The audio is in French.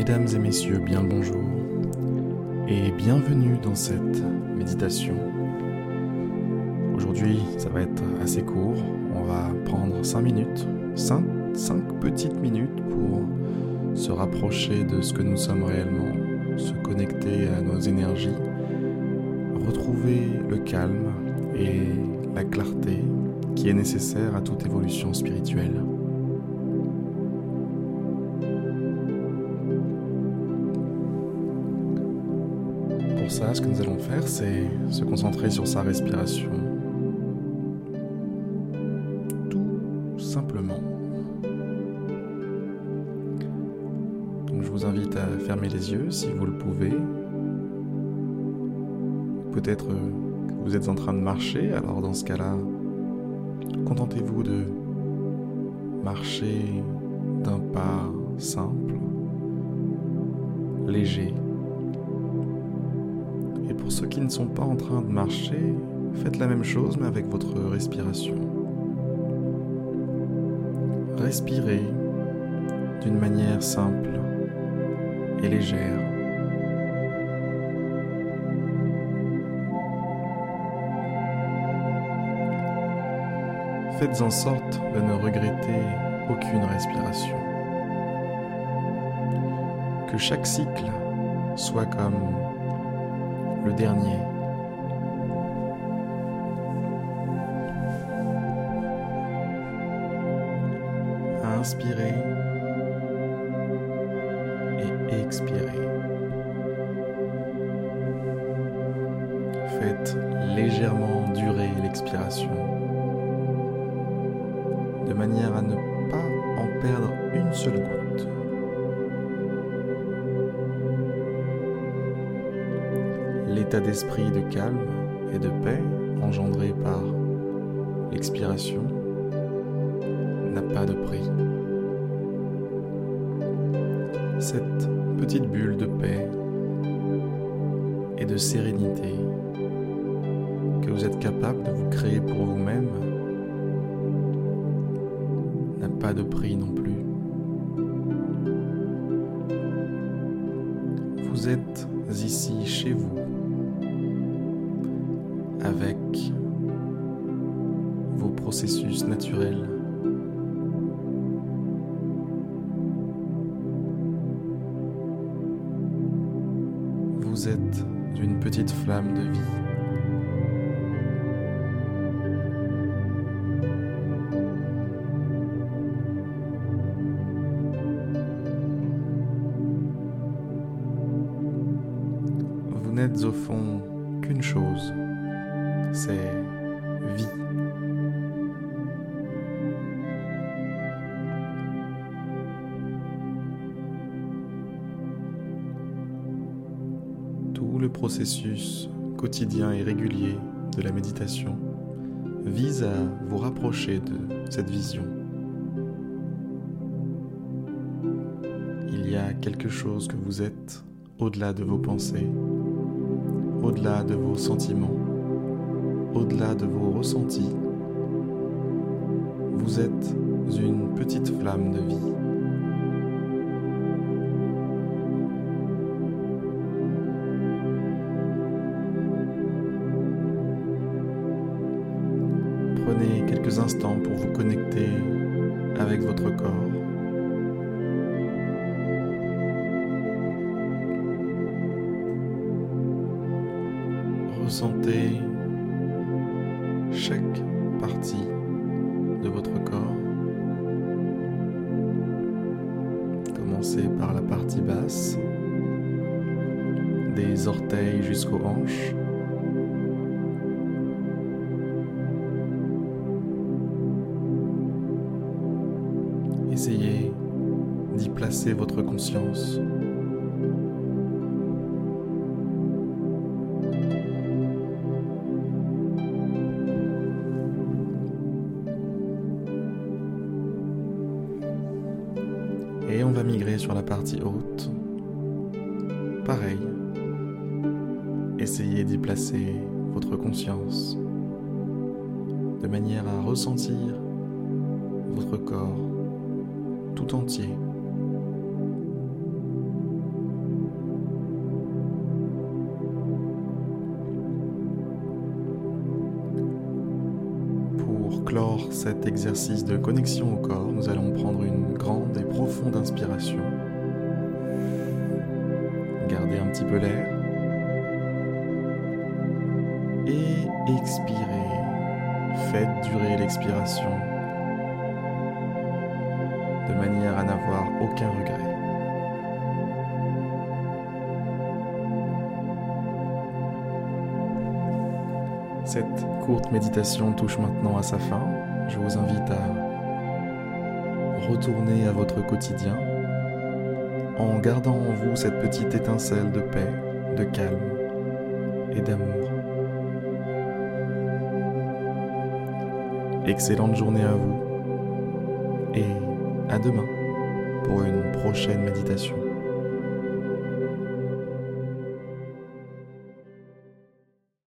Mesdames et messieurs, bien le bonjour et bienvenue dans cette méditation. Aujourd'hui, ça va être assez court. On va prendre 5 minutes, 5, 5 petites minutes pour se rapprocher de ce que nous sommes réellement, se connecter à nos énergies, retrouver le calme et la clarté qui est nécessaire à toute évolution spirituelle. Pour ça, ce que nous allons faire, c'est se concentrer sur sa respiration. Tout simplement. Donc, je vous invite à fermer les yeux si vous le pouvez. Peut-être que vous êtes en train de marcher, alors dans ce cas-là, contentez-vous de marcher d'un pas simple, léger. Pour ceux qui ne sont pas en train de marcher, faites la même chose mais avec votre respiration. Respirez d'une manière simple et légère. Faites en sorte de ne regretter aucune respiration. Que chaque cycle soit comme le dernier. À inspirer et expirer. Faites légèrement durer l'expiration de manière à ne pas en perdre une seule goutte. L'état d'esprit de calme et de paix engendré par l'expiration n'a pas de prix. Cette petite bulle de paix et de sérénité que vous êtes capable de vous créer pour vous-même n'a pas de prix non plus. Vous êtes ici chez vous avec vos processus naturels. Vous êtes une petite flamme de vie. Vous n'êtes au fond qu'une chose, c'est vie. Tout le processus quotidien et régulier de la méditation vise à vous rapprocher de cette vision. Il y a quelque chose que vous êtes au-delà de vos pensées, au-delà de vos sentiments, au-delà de vos ressentis. Vous êtes une petite flamme de vie. Prenez quelques instants pour vous connecter avec votre corps. Ressentez chaque partie de votre corps. Commencez par la partie basse, des orteils jusqu'aux hanches. Essayez d'y placer votre conscience. Migrer sur la partie haute. Pareil. Essayez d'y placer votre conscience de manière à ressentir votre corps tout entier. Cet exercice de connexion au corps, nous allons prendre une grande et profonde inspiration. Gardez un petit peu l'air. Et expirez. Faites durer l'expiration de manière à n'avoir aucun regret. Cette courte méditation touche maintenant à sa fin. Je vous invite à retourner à votre quotidien en gardant en vous cette petite étincelle de paix, de calme et d'amour. Excellente journée à vous et à demain pour une prochaine méditation.